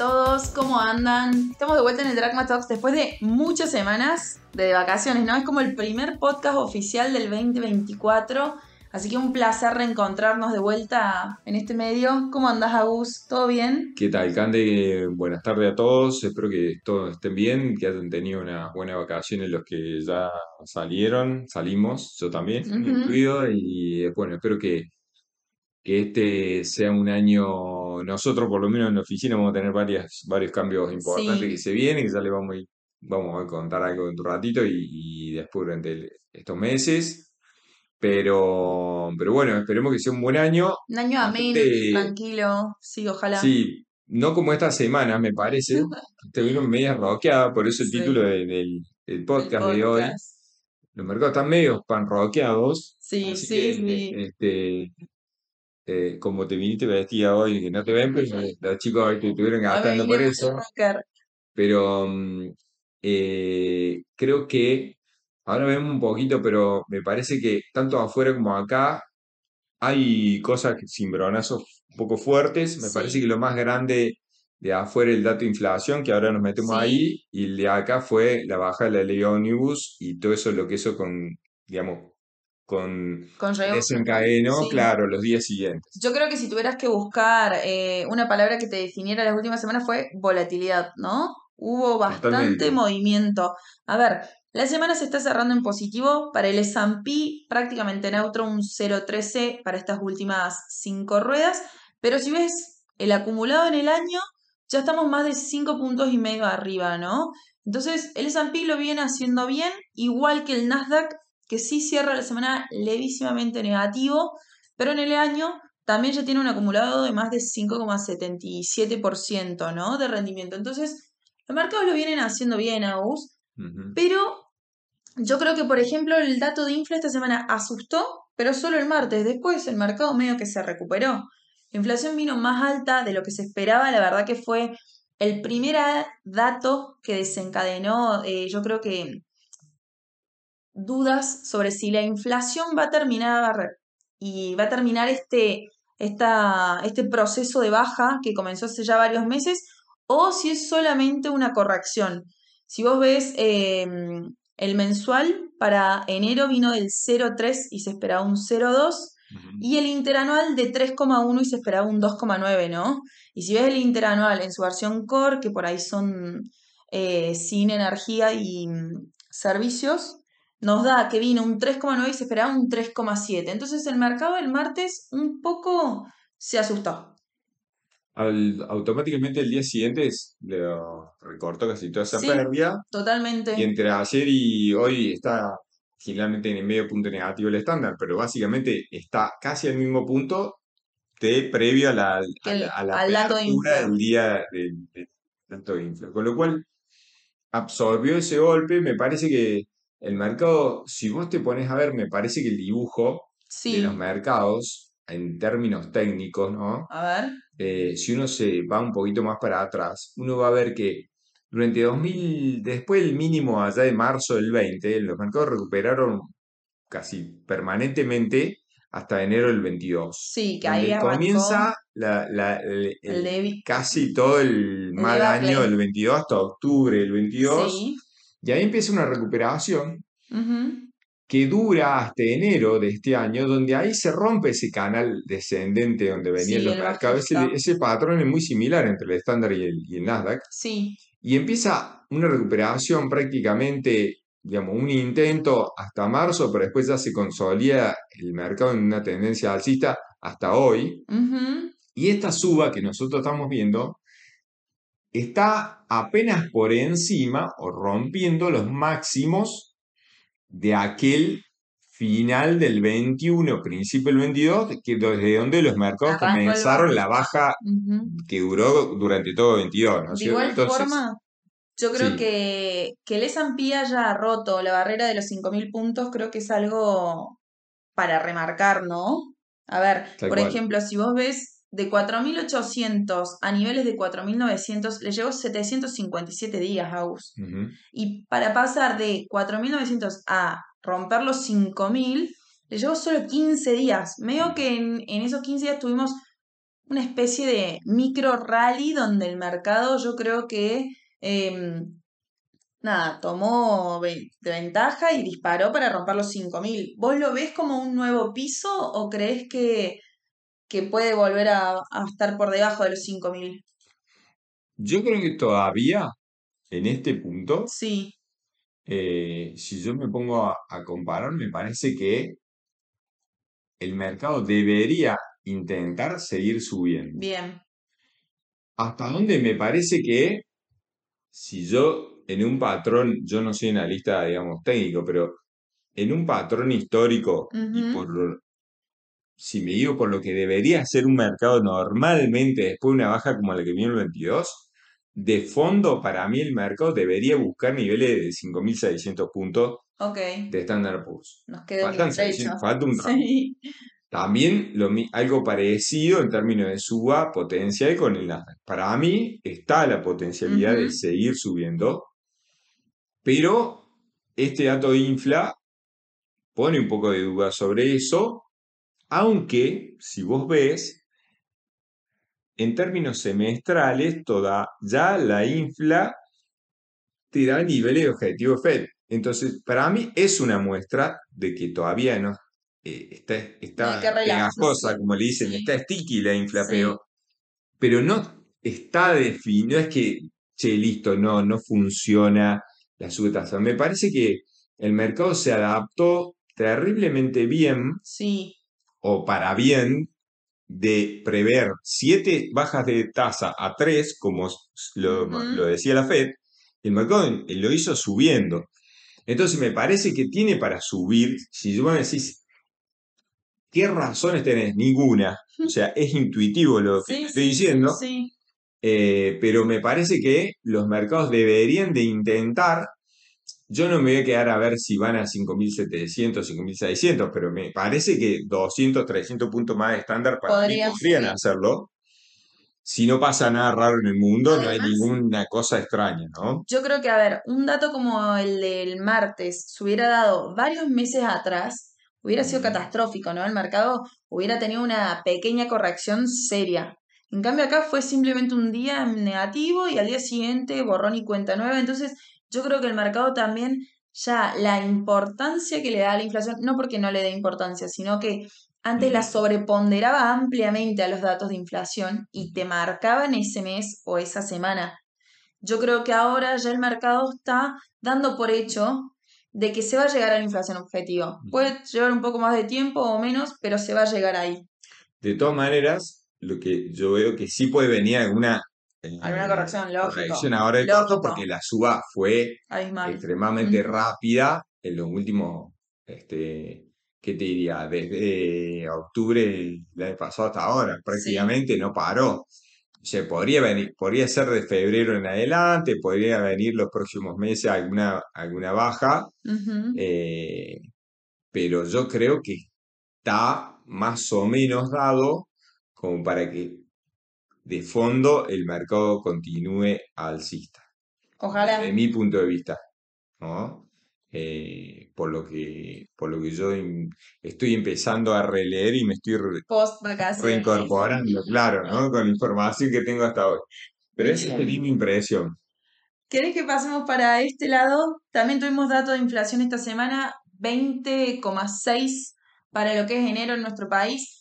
todos, ¿cómo andan? Estamos de vuelta en el Dragma Talks después de muchas semanas de vacaciones, ¿no? Es como el primer podcast oficial del 2024, así que un placer reencontrarnos de vuelta en este medio. ¿Cómo andas, Agus? ¿Todo bien? ¿Qué tal, Cande? Buenas tardes a todos. Espero que todos estén bien, que hayan tenido una buena vacación los que ya salieron, salimos, yo también, incluido. Y bueno, espero que que este sea un año, nosotros por lo menos en la oficina vamos a tener varias, varios cambios importantes que se vienen, que ya le vamos a, vamos a contar algo en un ratito y, después durante estos meses. Pero, pero bueno, esperemos que sea un buen año. Un año ameno, tranquilo, sí, ojalá. Sí, no como esta semana, me parece. Estuvieron media roqueada, por eso el título del, podcast de hoy. Los mercados están medio pan roqueados. Sí, sí, sí. Este, eh, como te viniste vestida hoy, que no te ven, pero los chicos hoy te estuvieron gastando por eso. Pero mm, eh, creo que ahora vemos un poquito, pero me parece que tanto afuera como acá hay cosas cimbronazos un poco fuertes. Me parece que lo más grande de afuera el dato de inflación, que ahora nos metemos ahí, y el de acá fue la baja de la ley Omnibus y todo eso, lo que eso con, digamos, con, con desencadenó, claro, los días siguientes. Yo creo que si tuvieras que buscar eh, una palabra que te definiera las últimas semanas fue volatilidad, ¿no? Hubo bastante movimiento. A ver, la semana se está cerrando en positivo. Para el S&P prácticamente neutro, un 0.13 para estas últimas cinco ruedas. Pero si ves el acumulado en el año, ya estamos más de 5 puntos y medio arriba, ¿no? Entonces, el S&P lo viene haciendo bien, igual que el Nasdaq que sí cierra la semana levísimamente negativo, pero en el año también ya tiene un acumulado de más de 5,77% ¿no? de rendimiento. Entonces, los mercados lo vienen haciendo bien, Agus, pero yo creo que, por ejemplo, el dato de infla esta semana asustó, pero solo el martes. Después el mercado medio que se recuperó. La inflación vino más alta de lo que se esperaba. La verdad que fue el primer dato que desencadenó, eh, yo creo que dudas sobre si la inflación va a terminar y va a terminar este, esta, este proceso de baja que comenzó hace ya varios meses o si es solamente una corrección. Si vos ves em, el mensual para enero vino del 0,3 y se esperaba un 0,2 y el interanual de 3,1 y se esperaba un 2,9, ¿no? Y si ves el interanual en su versión core, que por ahí son eh, sin energía y mm, servicios, nos da que vino un 3,9 y se esperaba un 3,7. Entonces el mercado el martes un poco se asustó. automáticamente el día siguiente le recortó casi toda esa pérdida. Totalmente. Y entre ayer y hoy está generalmente en el medio punto negativo el estándar, pero básicamente está casi al mismo punto de previo a la, a la, del día del de, tanto infla. Con lo cual absorbió ese golpe, me parece que el mercado, si vos te pones a ver, me parece que el dibujo de los mercados, en términos técnicos, ¿no? A ver. Eh, si uno se va un poquito más para atrás, uno va a ver que durante 2000, después del mínimo allá de marzo del 20, los mercados recuperaron casi permanentemente hasta enero del 22. Sí, que ahí comienza el, casi todo el mal año del 22 hasta octubre del 22. Sí. Y ahí empieza una recuperación que dura hasta enero de este año, donde ahí se rompe ese canal descendente donde venían los mercados. Ese, patrón es muy similar entre el estándar y el, Nasdaq. Sí. Y empieza una recuperación prácticamente, digamos, un intento hasta marzo, pero después ya se consolida el mercado en una tendencia alcista hasta hoy. Y esta suba que nosotros estamos viendo está apenas por encima o rompiendo los máximos de aquel final del 21, principio del 22, que desde donde los mercados comenzaron la baja que duró durante todo el 22. De igual forma, yo creo que, que el S&P haya roto la barrera de los 5.000 puntos, creo que es algo para remarcar, ¿no? A ver, por ejemplo, si vos ves de 4.800 a niveles de 4.900 le llevó 757 días, a Y para pasar de 4.900 a romper los 5.000, le llevó solo 15 días. Medio que en, esos 15 días tuvimos una especie de micro rally donde el mercado yo creo que em, nada, tomó de ventaja y disparó para romper los 5.000. ¿Vos lo ves como un nuevo piso o crees que, que puede volver a, estar por debajo de los 5.000? Yo creo que todavía, en este punto, sí. Eh, si yo me pongo a, a comparar, me parece que el mercado debería intentar seguir subiendo. Bien. ¿Hasta dónde me parece que si yo en un patrón, yo no soy analista, digamos, técnico, pero en un patrón histórico y por si me digo por lo que debería ser un mercado normalmente después de una baja como la que vino el 22, de fondo para mí el mercado debería buscar niveles de 5.600 puntos de Standard Poor's. Nos queda falta un También lo, algo parecido en términos de suba potencial con el Nasdaq. Para mí está la potencialidad de seguir subiendo, pero este dato de infla pone un poco de duda sobre eso, aunque si vos ves, en términos semestrales, toda ya la infla te da niveles de objetivo FED. Entonces, para mí es una muestra de que todavía no eh, está, está cosa como le dicen, está sticky la infla, pero, no está definido, es que, che, listo, no, no funciona la subtasa. Me parece que el mercado se adaptó terriblemente bien, sí. O para bien, de prever siete bajas de tasa a tres, como lo, lo decía la Fed, el mercado lo hizo subiendo. Entonces me parece que tiene para subir, si yo me decís, ¿qué razones tenés? Ninguna. O sea, es intuitivo lo que estoy diciendo. Sí. Eh, pero me parece que los mercados deberían de intentar, yo no me voy a quedar a ver si van a 5.700, 5.600, pero me parece que 200, 300 puntos más de estándar para podrían hacerlo. Si no pasa nada raro en el mundo, no hay ninguna cosa extraña, ¿no? Yo creo que, a ver, un dato como el del martes se hubiera dado varios meses atrás, hubiera sido catastrófico, ¿no? El mercado hubiera tenido una pequeña corrección seria. En cambio acá fue simplemente un día negativo y al día siguiente borrón y cuenta nueva. Entonces yo creo que el mercado también ya la importancia que le da a la inflación, no porque no le dé importancia, sino que antes la sobreponderaba ampliamente a los datos de inflación y te marcaba en ese mes o esa semana. Yo creo que ahora ya el mercado está dando por hecho de que se va a llegar a la inflación objetiva. Puede llevar un poco más de tiempo o menos, pero se va a llegar ahí. De todas maneras, lo que yo veo que sí puede venir alguna, eh, alguna corrección, lógico. Corrección ahora de costo porque la suba fue extremadamente rápida en los últimos, este, ¿qué te diría? Desde octubre del año pasado hasta ahora, prácticamente no paró. se podría venir, podría ser de febrero en adelante, podría venir los próximos meses alguna, alguna baja, eh, pero yo creo que está más o menos dado como para que de fondo el mercado continúe alcista. Ojalá. Desde mi punto de vista, ¿no? Eh, por lo que por lo que yo estoy empezando a releer y me estoy reincorporando, claro, ¿no? Con la información que tengo hasta hoy. Pero esa es mi impresión. ¿Querés que pasemos para este lado? También tuvimos datos de inflación esta semana, 20,6 para lo que es enero en nuestro país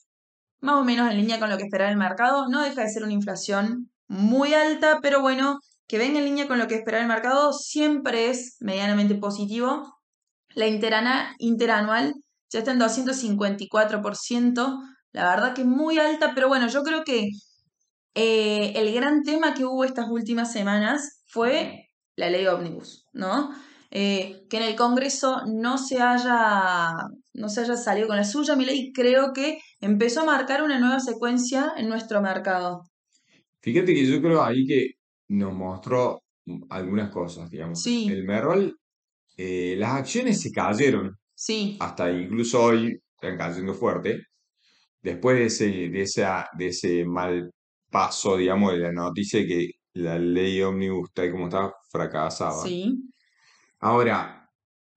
más o menos en línea con lo que esperaba el mercado. No deja de ser una inflación muy alta, pero bueno, que venga en línea con lo que esperaba el mercado siempre es medianamente positivo. La interanual ya está en 254%, la verdad que es muy alta, pero bueno, yo creo que eh, el gran tema que hubo estas últimas semanas fue la ley ómnibus, ¿no? Eh, que en el Congreso no se haya no se haya salido con la suya, mi ley creo que empezó a marcar una nueva secuencia en nuestro mercado. Fíjate que yo creo ahí que nos mostró algunas cosas, digamos. Sí. El Merrol, eh, las acciones se cayeron. Sí. Hasta incluso hoy están cayendo fuerte. Después de ese, de, esa, de ese mal paso, digamos, de la noticia de que la ley Omnibus, tal como está, fracasaba. Sí. Ahora,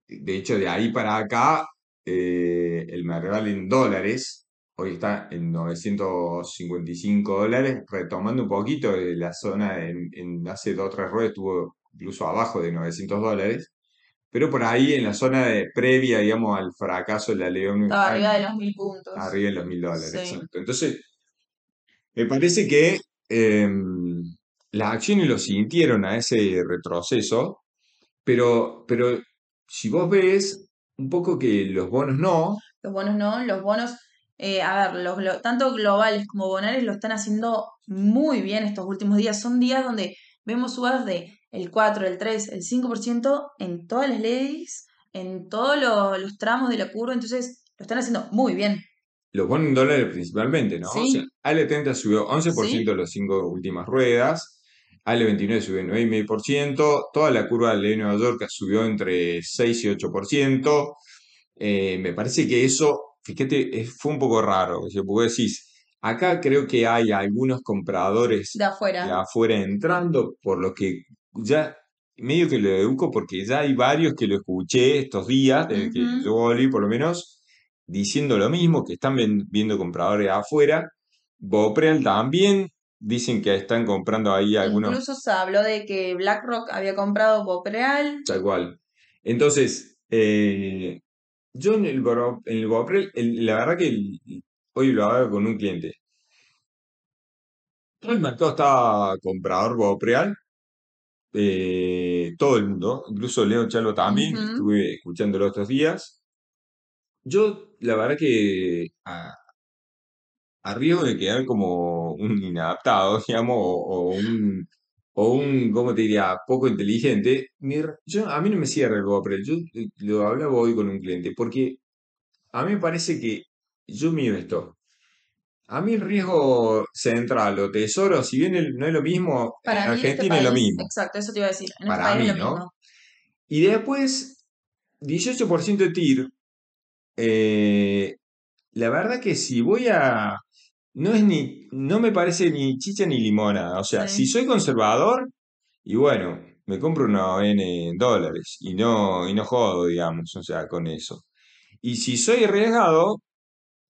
de hecho, de ahí para acá, eh, el Merval en dólares, hoy está en 955 dólares, retomando un poquito de la zona en, en hace dos o tres ruedas estuvo incluso abajo de 900 dólares, pero por ahí en la zona de, previa, digamos, al fracaso de la León. Estaba arriba de los mil puntos. Arriba de los mil dólares, exacto. Entonces, me parece que em, las acciones lo sintieron a ese retroceso, pero, pero si vos ves un poco que los bonos no. Los bonos no, los bonos, eh, a ver, los, tanto globales como bonales lo están haciendo muy bien estos últimos días. Son días donde vemos subidas de el 4, el 3, el 5% en todas las leyes, en todos los, tramos de la curva, entonces lo están haciendo muy bien. Los bonos en dólares principalmente, ¿no? O sea, AL30 subió 11% en las cinco últimas ruedas, AL29 subió 9,5%, toda la curva de Nueva York subió entre 6 y 8%. Eh, me parece que eso, fíjate, fue un poco raro, porque decís, acá creo que hay algunos compradores de afuera, de afuera entrando, por lo que ya medio que lo educo porque ya hay varios que lo escuché estos días, desde que yo volví por lo menos, diciendo lo mismo, que están viendo compradores afuera. Bopreal también dicen que están comprando ahí algunos. Incluso se habló de que BlackRock había comprado Bopreal. Tal cual. Entonces, eh, yo en el, en el Bopreal, la verdad que hoy lo hago con un cliente. El mercado está comprador Bopreal eh, todo el mundo, incluso Leo Chalo también, estuve escuchándolo estos días. Yo, la verdad que a, riesgo de quedar como un inadaptado, digamos, o, un, o un, ¿cómo te diría?, poco inteligente, yo, a mí no me cierra el GoPro, yo eh, lo hablaba hoy con un cliente, porque a mí me parece que yo me esto, a mí el riesgo central o tesoro, si bien no es lo mismo, en este Argentina es lo mismo. Exacto, eso te iba a decir. En este Para mí, ¿no? Y después, 18% de TIR. Eh, la verdad que si voy a. No es ni. No me parece ni chicha ni limona. O sea, si soy conservador, y bueno, me compro una ON en dólares. Y no, y no jodo, digamos, o sea, con eso. Y si soy arriesgado,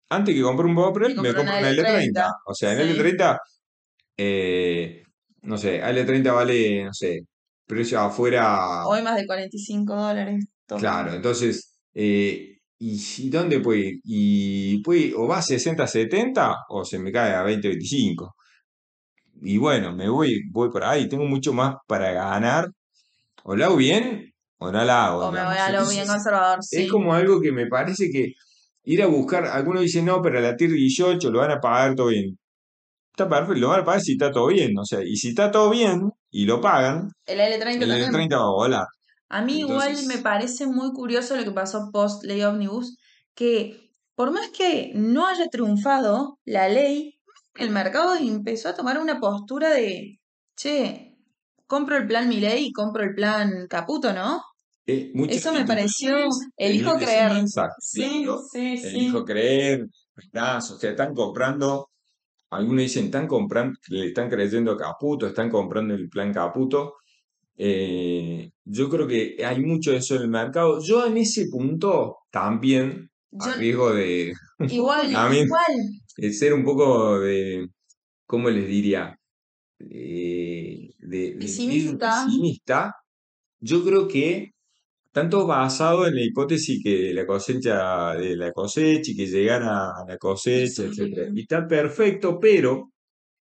antes que comprar un Boprel, me compro una L30. O sea, en L30, eh, no sé, L30 vale, no sé, precio afuera. Hoy más de 45 dólares. Claro, entonces, eh, ¿y dónde puede ir? Y puede, o va a 60, 70 o se me cae a 20, 25. Y bueno, me voy, voy por ahí, tengo mucho más para ganar. O la hago bien o no la hago. O me voy a lo bien conservador, sí. Es como algo que me parece que ir a buscar, algunos dicen, no, pero a la TIR 18 lo van a pagar todo bien. Está perfecto, lo van a pagar si está todo bien, o sea, y si está todo bien y lo pagan, el L30, el L30 va a volar. A mí igual me parece muy curioso lo que pasó post ley Omnibus, que por más que no haya triunfado la ley, el mercado empezó a tomar una postura de, che, compro el plan Milei y compro el plan Caputo, ¿no? Eh, Eso me pareció, elijo creer. Sí, sí, sí. Elijo creer, o sea, están comprando, algunos dicen, están comprando, le están creyendo a Caputo, están comprando el plan Caputo. Eh, yo creo que hay mucho de eso en el mercado. Yo en ese punto también, a riesgo de... Igual, igual. De ser un poco de, ¿cómo les diría? de, de pesimista. Yo creo que tanto basado en la hipótesis que la cosecha de la cosecha y que llegara a la cosecha, etc. Y está perfecto, pero,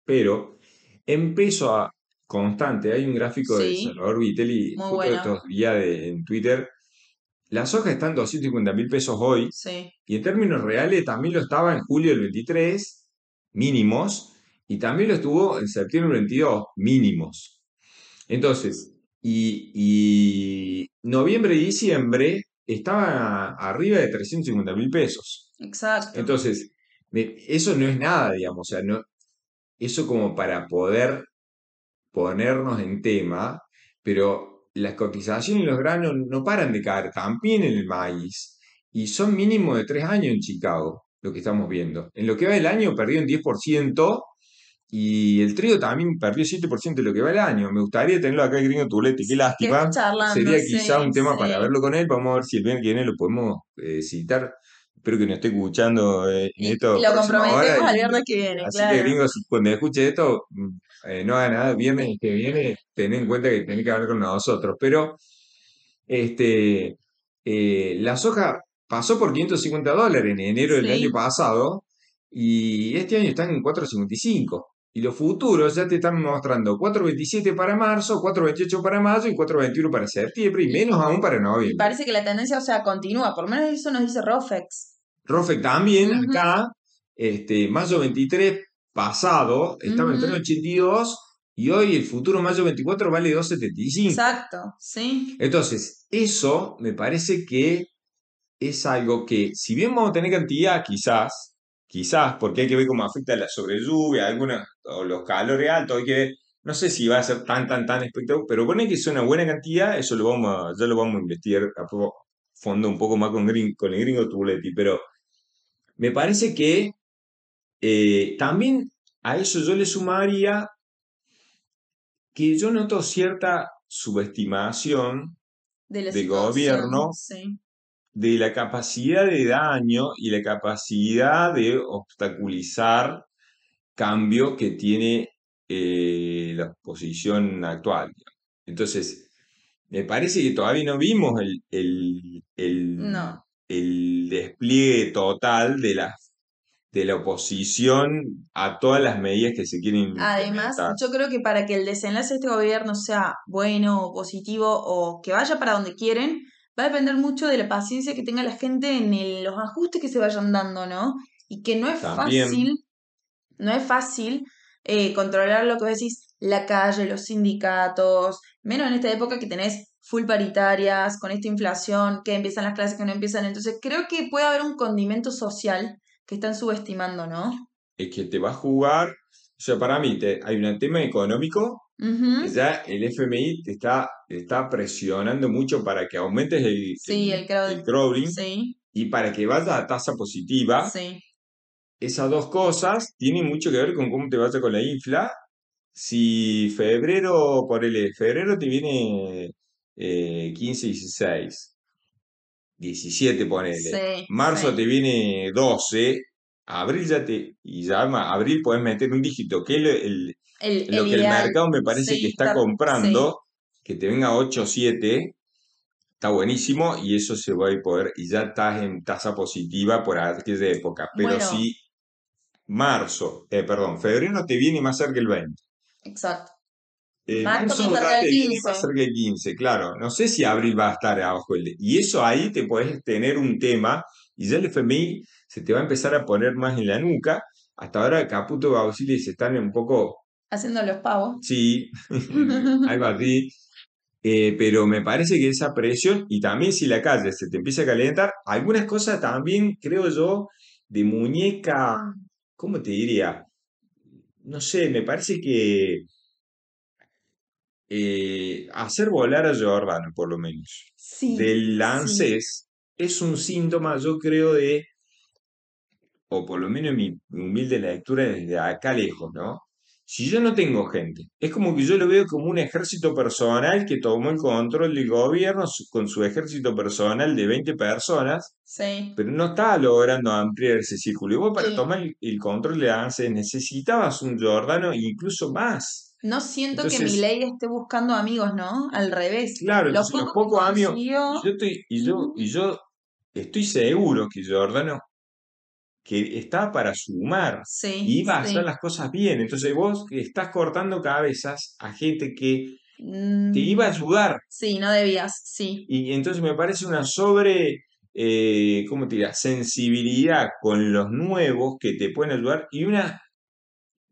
pero, en peso a constante, hay un gráfico de Salvador Vitelli justo estos días en Twitter, la soja está en 250 mil pesos hoy, y en términos reales también lo estaba en julio del 23, mínimos, y también lo estuvo en septiembre del 22, mínimos. Entonces, y, noviembre y diciembre estaba arriba de 350 mil pesos. Exacto. Entonces, eso no es nada, digamos, o sea, no, eso como para poder ponernos en tema, pero las cotizaciones en los granos no paran de caer, también en el maíz, y son mínimo de tres años en Chicago, lo que estamos viendo. En lo que va del año perdió un 10%, y el trío también perdió 7% de lo que va el año. Me gustaría tenerlo acá el gringo Tuletti, qué lástima. Sería quizá un tema para verlo con él. Vamos a ver si el bien que viene lo podemos eh, citar espero que no esté escuchando eh, esto. lo comprometemos al viernes que viene, Así que gringos, cuando escuche esto, mm, eh, no haga nada, viernes que viene, ten en cuenta que tiene que hablar con nosotros. Pero, este, eh, la soja pasó por 550 dólares en enero del año pasado y este año están en 455. Y los futuros ya te están mostrando 4.27 para marzo, 4.28 para mayo y 4.21 para septiembre y menos aún para noviembre. parece que la tendencia, o sea, continúa, por lo menos eso nos dice Rofex. Rofex también acá, este, mayo 23 pasado estaba en 3.82 y hoy el futuro mayo 24 vale 2.75. Exacto, sí. Entonces, eso me parece que es algo que, si bien vamos a tener cantidad, quizás, quizás, porque hay que ver cómo afecta la sobrelluvia, o los calores altos, hay que ver, no sé si va a ser tan, tan, tan espectacular, pero pone que es una buena cantidad, eso lo vamos a, ya lo vamos a investigar a fondo un poco más con, con el gringo Tuletti, pero me parece que eh, también a eso yo le sumaría que yo noto cierta subestimación del gobierno de la capacidad de daño y la capacidad de obstaculizar cambio que tiene eh, la posición actual. Entonces, me parece que todavía no vimos el, el, el, despliegue total de la, de la oposición a todas las medidas que se quieren Además, yo creo que para que el desenlace de este gobierno sea bueno o positivo o que vaya para donde quieren, va a depender mucho de la paciencia que tenga la gente en los ajustes que se vayan dando, ¿no? Y que no es fácil, no es fácil eh, controlar lo que decís, la calle, los sindicatos, menos en esta época que tenés full paritarias, con esta inflación, que empiezan las clases, que no empiezan. Entonces creo que puede haber un condimento social que están subestimando, ¿no? Es que te va a jugar, o sea, para mí te, hay un tema económico ya el FMI te está, está presionando mucho para que aumentes el, el, y para que vaya a tasa positiva. Esas dos cosas tienen mucho que ver con cómo te vaya con la infla. Si febrero, por el febrero te viene eh, 15, 16, 17 ponele. Marzo te viene 12, abril ya te, y ya abril puedes meter un dígito, que es el, lo que el mercado me parece que está comprando, que te venga 8 o 7, está buenísimo y eso se va a poder, y ya estás en tasa positiva por aquella época. Pero si marzo, eh, perdón, febrero te viene más cerca el 20. Exacto. Eh, marzo viene más cerca del 15, claro. No sé si abril va a estar abajo. El, y eso ahí te puedes tener un tema y ya el FMI se te va a empezar a poner más en la nuca. Hasta ahora Caputo y Bausili se están un poco Haciendo los pavos. Sí, algo así. Eh, pero me parece que esa presión, y también si la calle se te empieza a calentar, algunas cosas también, creo yo, de muñeca, ¿cómo te diría? No sé, me parece que eh, hacer volar a Jordano, por lo menos, del Lances, es un síntoma, yo creo, de, o por lo menos mi humilde lectura desde acá lejos, ¿no? Si yo no tengo gente, es como que yo lo veo como un ejército personal que tomó el control del gobierno con su ejército personal de 20 personas, pero no estaba logrando ampliar ese círculo. Y vos para tomar el, control de ANSE necesitabas un Jordano incluso más. No siento que mi ley esté buscando amigos, ¿no? Al revés. Claro, los, pocos amigos. Yo estoy, y, yo, y yo estoy seguro que Jordano que está para sumar y va a hacer las cosas bien. Entonces vos estás cortando cabezas a gente que te mm. iba a ayudar. Sí, no debías, sí. Y entonces me parece una sobre, eh, ¿cómo te diría? Sensibilidad con los nuevos que te pueden ayudar y una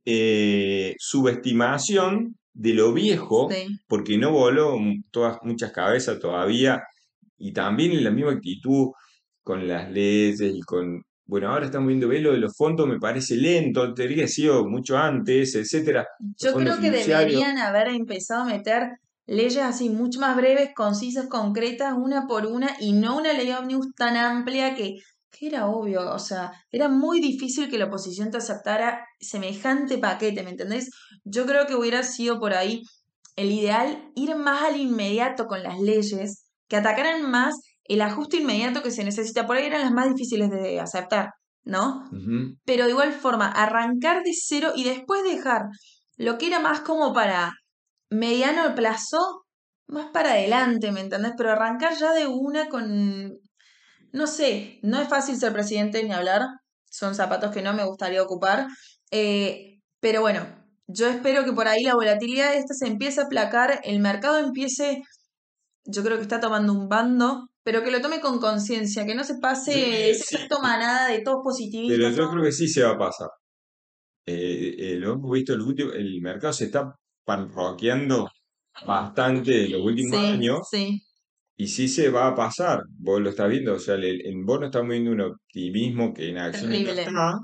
eh, subestimación de lo viejo, porque no voló todas, muchas cabezas todavía, y también en la misma actitud con las leyes y con bueno, ahora estamos viendo velo de los fondos, me parece lento, tendría sido mucho antes, etcétera. Yo creo que deberían haber empezado a meter leyes así mucho más breves, concisas, concretas, una por una, y no una ley omnibus tan amplia que, que era obvio, o sea, era muy difícil que la oposición te aceptara semejante paquete, ¿me entendés? Yo creo que hubiera sido por ahí el ideal ir más al inmediato con las leyes, que atacaran más el ajuste inmediato que se necesita. Por ahí eran las más difíciles de aceptar, ¿no? Pero de igual forma, arrancar de cero y después dejar lo que era más como para mediano plazo, más para adelante, ¿me entendés? Pero arrancar ya de una con... No sé, no es fácil ser presidente ni hablar, son zapatos que no me gustaría ocupar, eh, pero bueno, yo espero que por ahí la volatilidad esta se empiece a aplacar, el mercado empiece, yo creo que está tomando un bando, pero que lo tome con conciencia, que no se pase ese efecto manada de todos positivistas. Pero yo creo que sí se va a pasar. Eh, eh, lo hemos visto, el, último, el mercado se está panroqueando bastante en los últimos años. Sí. Y sí se va a pasar, vos lo estás viendo, o sea, en vos no estamos viendo un optimismo que en acción está,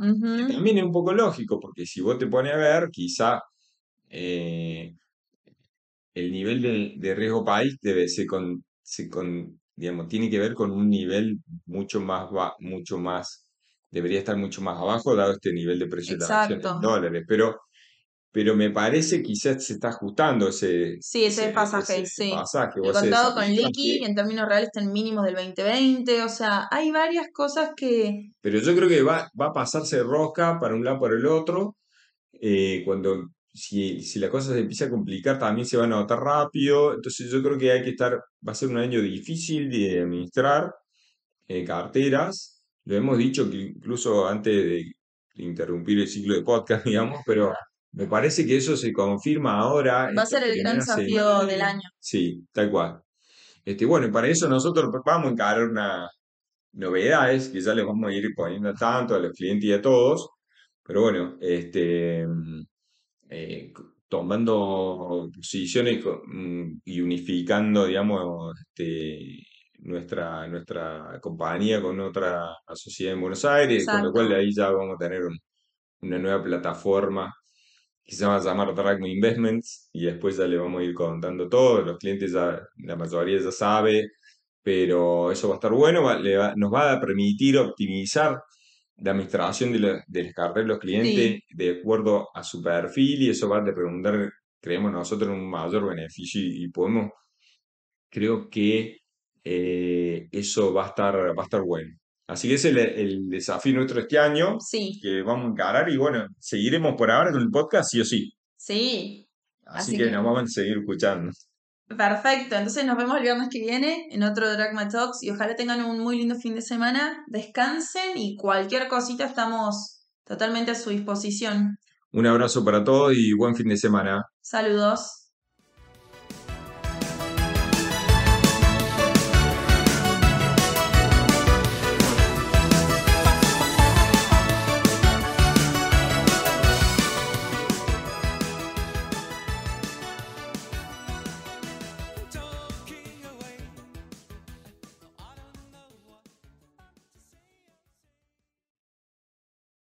también es un poco lógico, porque si vos te pones a ver, quizá eh, el nivel de, riesgo país debe ser con, con, digamos, tiene que ver con un nivel mucho más, mucho más, debería estar mucho más abajo dado este nivel de precio de la acción en dólares, pero pero me parece que quizás se está ajustando ese, sí, ese, pasaje. sí. El contado con liqui en términos reales está en mínimos del 2020, o sea, hay varias cosas que... Pero yo creo que va, va a pasarse rosca para un lado por el otro, eh, cuando si, si, la cosa se empieza a complicar también se va a notar rápido, entonces yo creo que hay que estar, va a ser un año difícil de administrar eh, carteras, lo hemos dicho que incluso antes de interrumpir el ciclo de podcast, digamos, pero me parece que eso se confirma ahora. Va a ser el gran desafío del año. Sí, tal cual. Este, bueno, y para eso nosotros vamos a encarar unas novedades que ya les vamos a ir poniendo tanto a los clientes y a todos. Pero bueno, este, eh, tomando posiciones mm, y unificando, digamos, este, nuestra, nuestra compañía con otra sociedad en Buenos Aires, con lo cual ahí ya vamos a tener una nueva plataforma que se va a llamar Dragma Investments y después ya le vamos a ir contando todo. Los clientes ya, la mayoría ya sabe, pero eso va a estar bueno, nos va a permitir optimizar la administración de, la, de de los clientes de acuerdo a su perfil y eso va a redundar, creemos nosotros, un mayor beneficio y, podemos, creo que eh, eso va a estar, va a estar bueno. Así que ese es el, desafío nuestro este año sí. que vamos a encarar y bueno, seguiremos por ahora con el podcast sí o sí. Sí. Así, que, nos vamos a seguir escuchando. Perfecto, entonces nos vemos el viernes que viene en otro Dragma Talks y ojalá tengan un muy lindo fin de semana, descansen y cualquier cosita estamos totalmente a su disposición. Un abrazo para todos y buen fin de semana. Saludos.